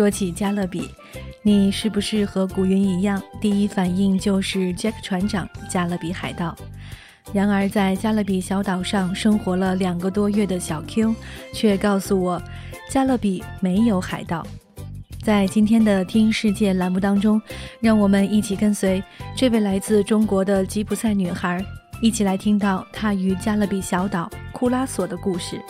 说起加勒比，你是不是和古云一样，第一反应就是杰克船长、加勒比海盗？然而，在加勒比小岛上生活了两个多月的小 Q，却告诉我，加勒比没有海盗。在今天的“听世界”栏目当中，让我们一起跟随这位来自中国的吉普赛女孩，一起来听到她与加勒比小岛库拉索的故事。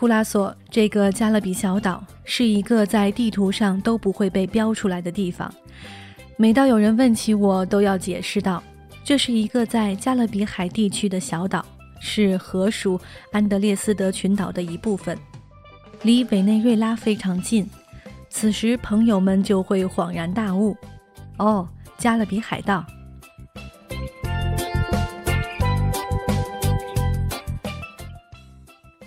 库拉索这个加勒比小岛是一个在地图上都不会被标出来的地方。每到有人问起我，都要解释道：这是一个在加勒比海地区的小岛，是河属安德烈斯德群岛的一部分，离委内瑞拉非常近。此时，朋友们就会恍然大悟：哦，加勒比海盗。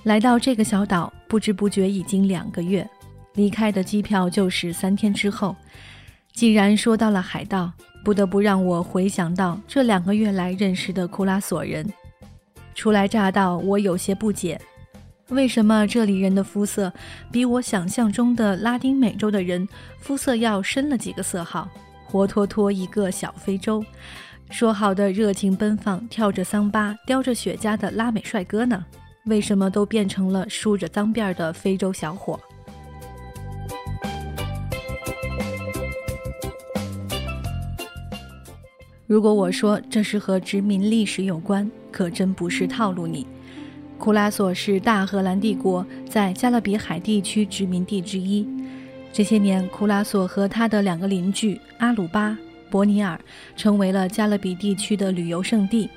来到这个小岛，不知不觉已经两个月，离开的机票就是三天之后。既然说到了海盗，不得不让我回想到这两个月来认识的库拉索人。初来乍到，我有些不解，为什么这里人的肤色比我想象中的拉丁美洲的人肤色要深了几个色号，活脱脱一个小非洲。说好的热情奔放、跳着桑巴、叼着雪茄的拉美帅哥呢？为什么都变成了梳着脏辫的非洲小伙？如果我说这是和殖民历史有关，可真不是套路你。库拉索是大荷兰帝国在加勒比海地区殖民地之一。这些年，库拉索和他的两个邻居阿鲁巴、伯尼尔成为了加勒比地区的旅游胜地。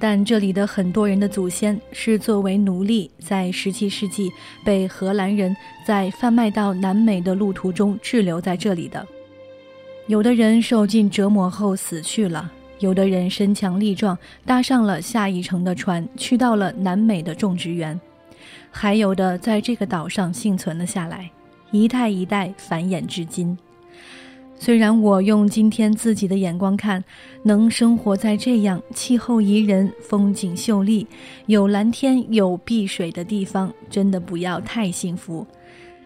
但这里的很多人的祖先是作为奴隶，在17世纪被荷兰人在贩卖到南美的路途中滞留在这里的。有的人受尽折磨后死去了，有的人身强力壮，搭上了下一程的船，去到了南美的种植园，还有的在这个岛上幸存了下来，一代一代繁衍至今。虽然我用今天自己的眼光看，能生活在这样气候宜人、风景秀丽、有蓝天有碧水的地方，真的不要太幸福。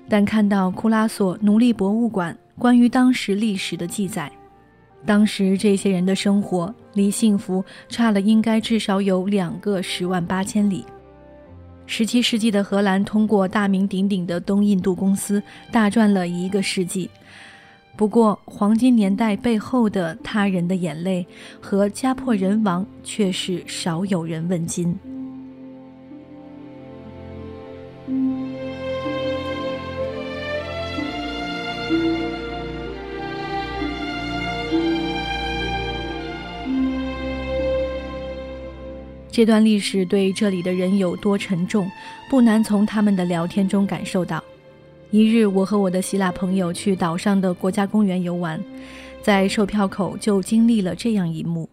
但看到库拉索奴隶博物馆关于当时历史的记载，当时这些人的生活离幸福差了应该至少有两个十万八千里。十七世纪的荷兰通过大名鼎鼎的东印度公司大赚了一个世纪。不过，黄金年代背后的他人的眼泪和家破人亡，却是少有人问津。这段历史对这里的人有多沉重，不难从他们的聊天中感受到。一日，我和我的希腊朋友去岛上的国家公园游玩，在售票口就经历了这样一幕。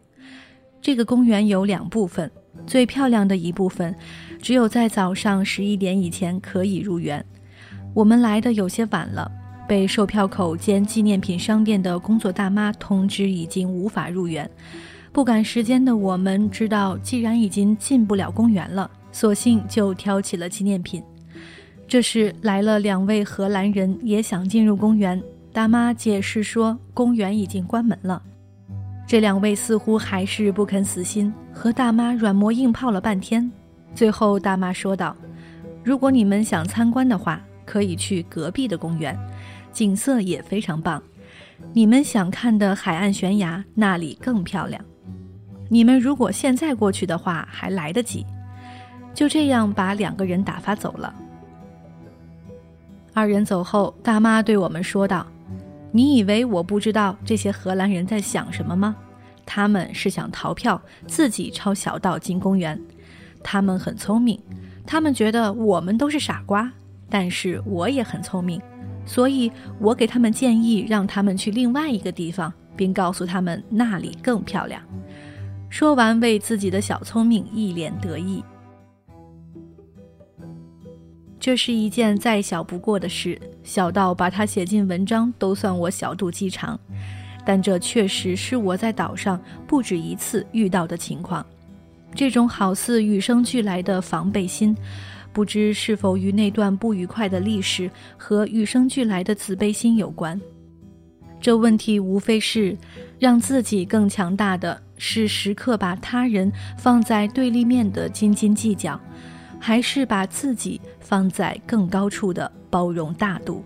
这个公园有两部分，最漂亮的一部分，只有在早上十一点以前可以入园。我们来的有些晚了，被售票口兼纪念品商店的工作大妈通知已经无法入园。不赶时间的我们知道，既然已经进不了公园了，索性就挑起了纪念品。这时来了两位荷兰人，也想进入公园。大妈解释说，公园已经关门了。这两位似乎还是不肯死心，和大妈软磨硬泡了半天。最后，大妈说道：“如果你们想参观的话，可以去隔壁的公园，景色也非常棒。你们想看的海岸悬崖那里更漂亮。你们如果现在过去的话，还来得及。”就这样把两个人打发走了。二人走后，大妈对我们说道：“你以为我不知道这些荷兰人在想什么吗？他们是想逃票，自己抄小道进公园。他们很聪明，他们觉得我们都是傻瓜。但是我也很聪明，所以我给他们建议，让他们去另外一个地方，并告诉他们那里更漂亮。”说完，为自己的小聪明一脸得意。这是一件再小不过的事，小到把它写进文章都算我小肚鸡肠。但这确实是我在岛上不止一次遇到的情况。这种好似与生俱来的防备心，不知是否与那段不愉快的历史和与生俱来的自卑心有关。这问题无非是让自己更强大的是时刻把他人放在对立面的斤斤计较，还是把自己放在更高处的包容大度。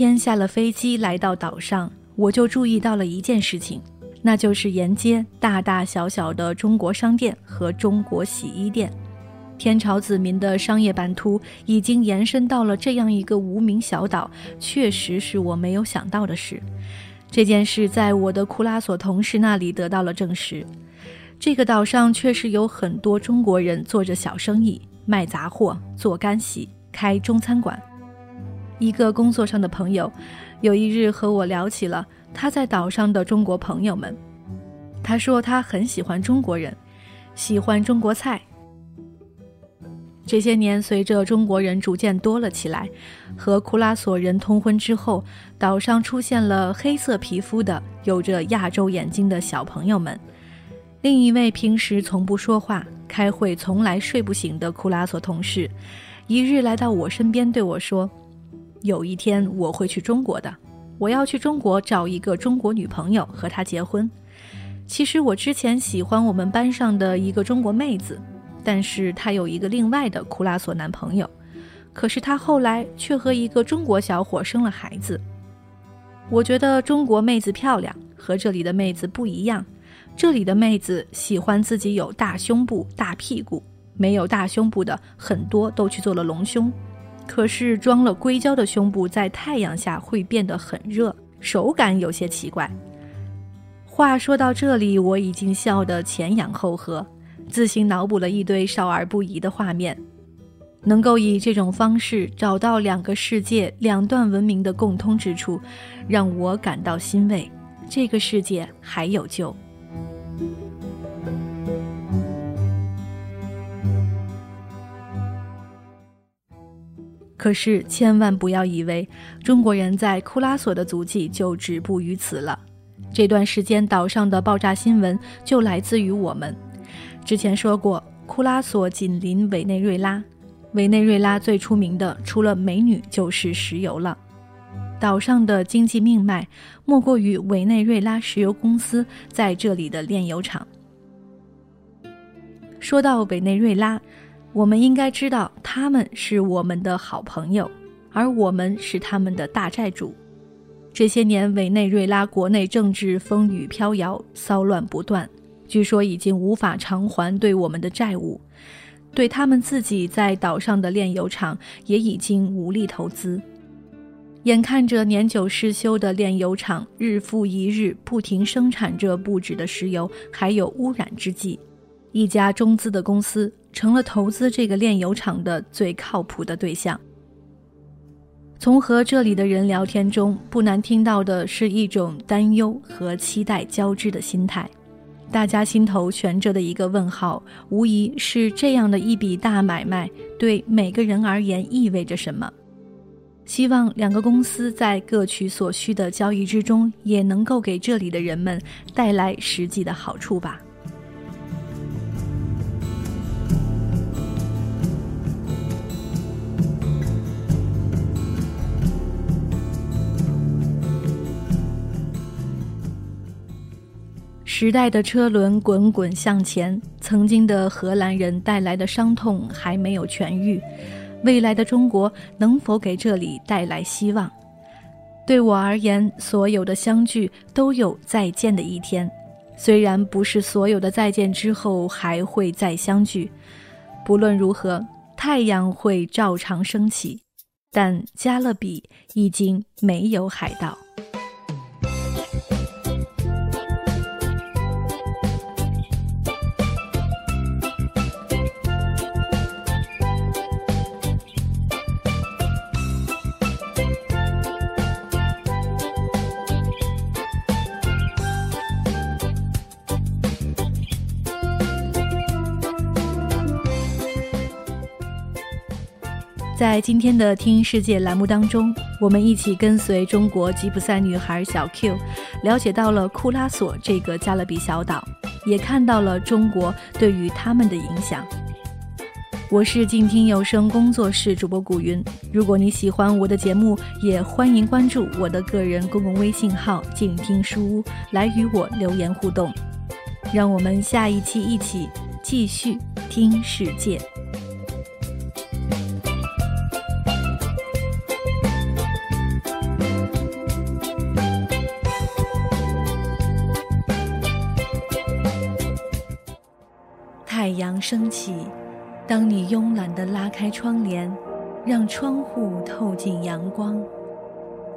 天下了飞机来到岛上，我就注意到了一件事情，那就是沿街大大小小的中国商店和中国洗衣店。天朝子民的商业版图已经延伸到了这样一个无名小岛，确实是我没有想到的事。这件事在我的库拉索同事那里得到了证实。这个岛上确实有很多中国人做着小生意，卖杂货、做干洗、开中餐馆。一个工作上的朋友，有一日和我聊起了他在岛上的中国朋友们。他说他很喜欢中国人，喜欢中国菜。这些年，随着中国人逐渐多了起来，和库拉索人通婚之后，岛上出现了黑色皮肤的、有着亚洲眼睛的小朋友们。另一位平时从不说话、开会从来睡不醒的库拉索同事，一日来到我身边对我说。有一天我会去中国的，我要去中国找一个中国女朋友和她结婚。其实我之前喜欢我们班上的一个中国妹子，但是她有一个另外的库拉索男朋友，可是她后来却和一个中国小伙生了孩子。我觉得中国妹子漂亮，和这里的妹子不一样。这里的妹子喜欢自己有大胸部、大屁股，没有大胸部的很多都去做了隆胸。可是装了硅胶的胸部在太阳下会变得很热，手感有些奇怪。话说到这里，我已经笑得前仰后合，自行脑补了一堆少儿不宜的画面。能够以这种方式找到两个世界、两段文明的共通之处，让我感到欣慰。这个世界还有救。可是，千万不要以为中国人在库拉索的足迹就止步于此了。这段时间岛上的爆炸新闻就来自于我们。之前说过，库拉索紧邻委内瑞拉，委内瑞拉最出名的除了美女就是石油了。岛上的经济命脉莫过于委内瑞拉石油公司在这里的炼油厂。说到委内瑞拉。我们应该知道，他们是我们的好朋友，而我们是他们的大债主。这些年，委内瑞拉国内政治风雨飘摇，骚乱不断，据说已经无法偿还对我们的债务，对他们自己在岛上的炼油厂也已经无力投资。眼看着年久失修的炼油厂日复一日不停生产着不止的石油，还有污染之际，一家中资的公司。成了投资这个炼油厂的最靠谱的对象。从和这里的人聊天中，不难听到的是一种担忧和期待交织的心态。大家心头悬着的一个问号，无疑是这样的一笔大买卖对每个人而言意味着什么。希望两个公司在各取所需的交易之中，也能够给这里的人们带来实际的好处吧。时代的车轮滚滚向前，曾经的荷兰人带来的伤痛还没有痊愈，未来的中国能否给这里带来希望？对我而言，所有的相聚都有再见的一天，虽然不是所有的再见之后还会再相聚。不论如何，太阳会照常升起，但加勒比已经没有海盗。在今天的“听世界”栏目当中，我们一起跟随中国吉普赛女孩小 Q，了解到了库拉索这个加勒比小岛，也看到了中国对于他们的影响。我是静听有声工作室主播古云，如果你喜欢我的节目，也欢迎关注我的个人公共微信号“静听书屋”来与我留言互动。让我们下一期一起继续听世界。太阳升起，当你慵懒地拉开窗帘，让窗户透进阳光。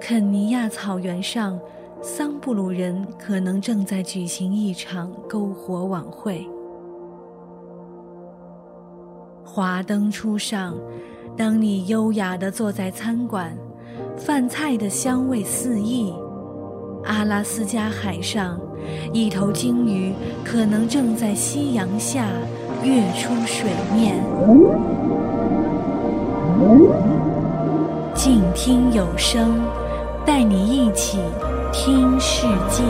肯尼亚草原上，桑布鲁人可能正在举行一场篝火晚会。华灯初上，当你优雅地坐在餐馆，饭菜的香味四溢。阿拉斯加海上，一头鲸鱼可能正在夕阳下跃出水面。静听有声，带你一起听世界。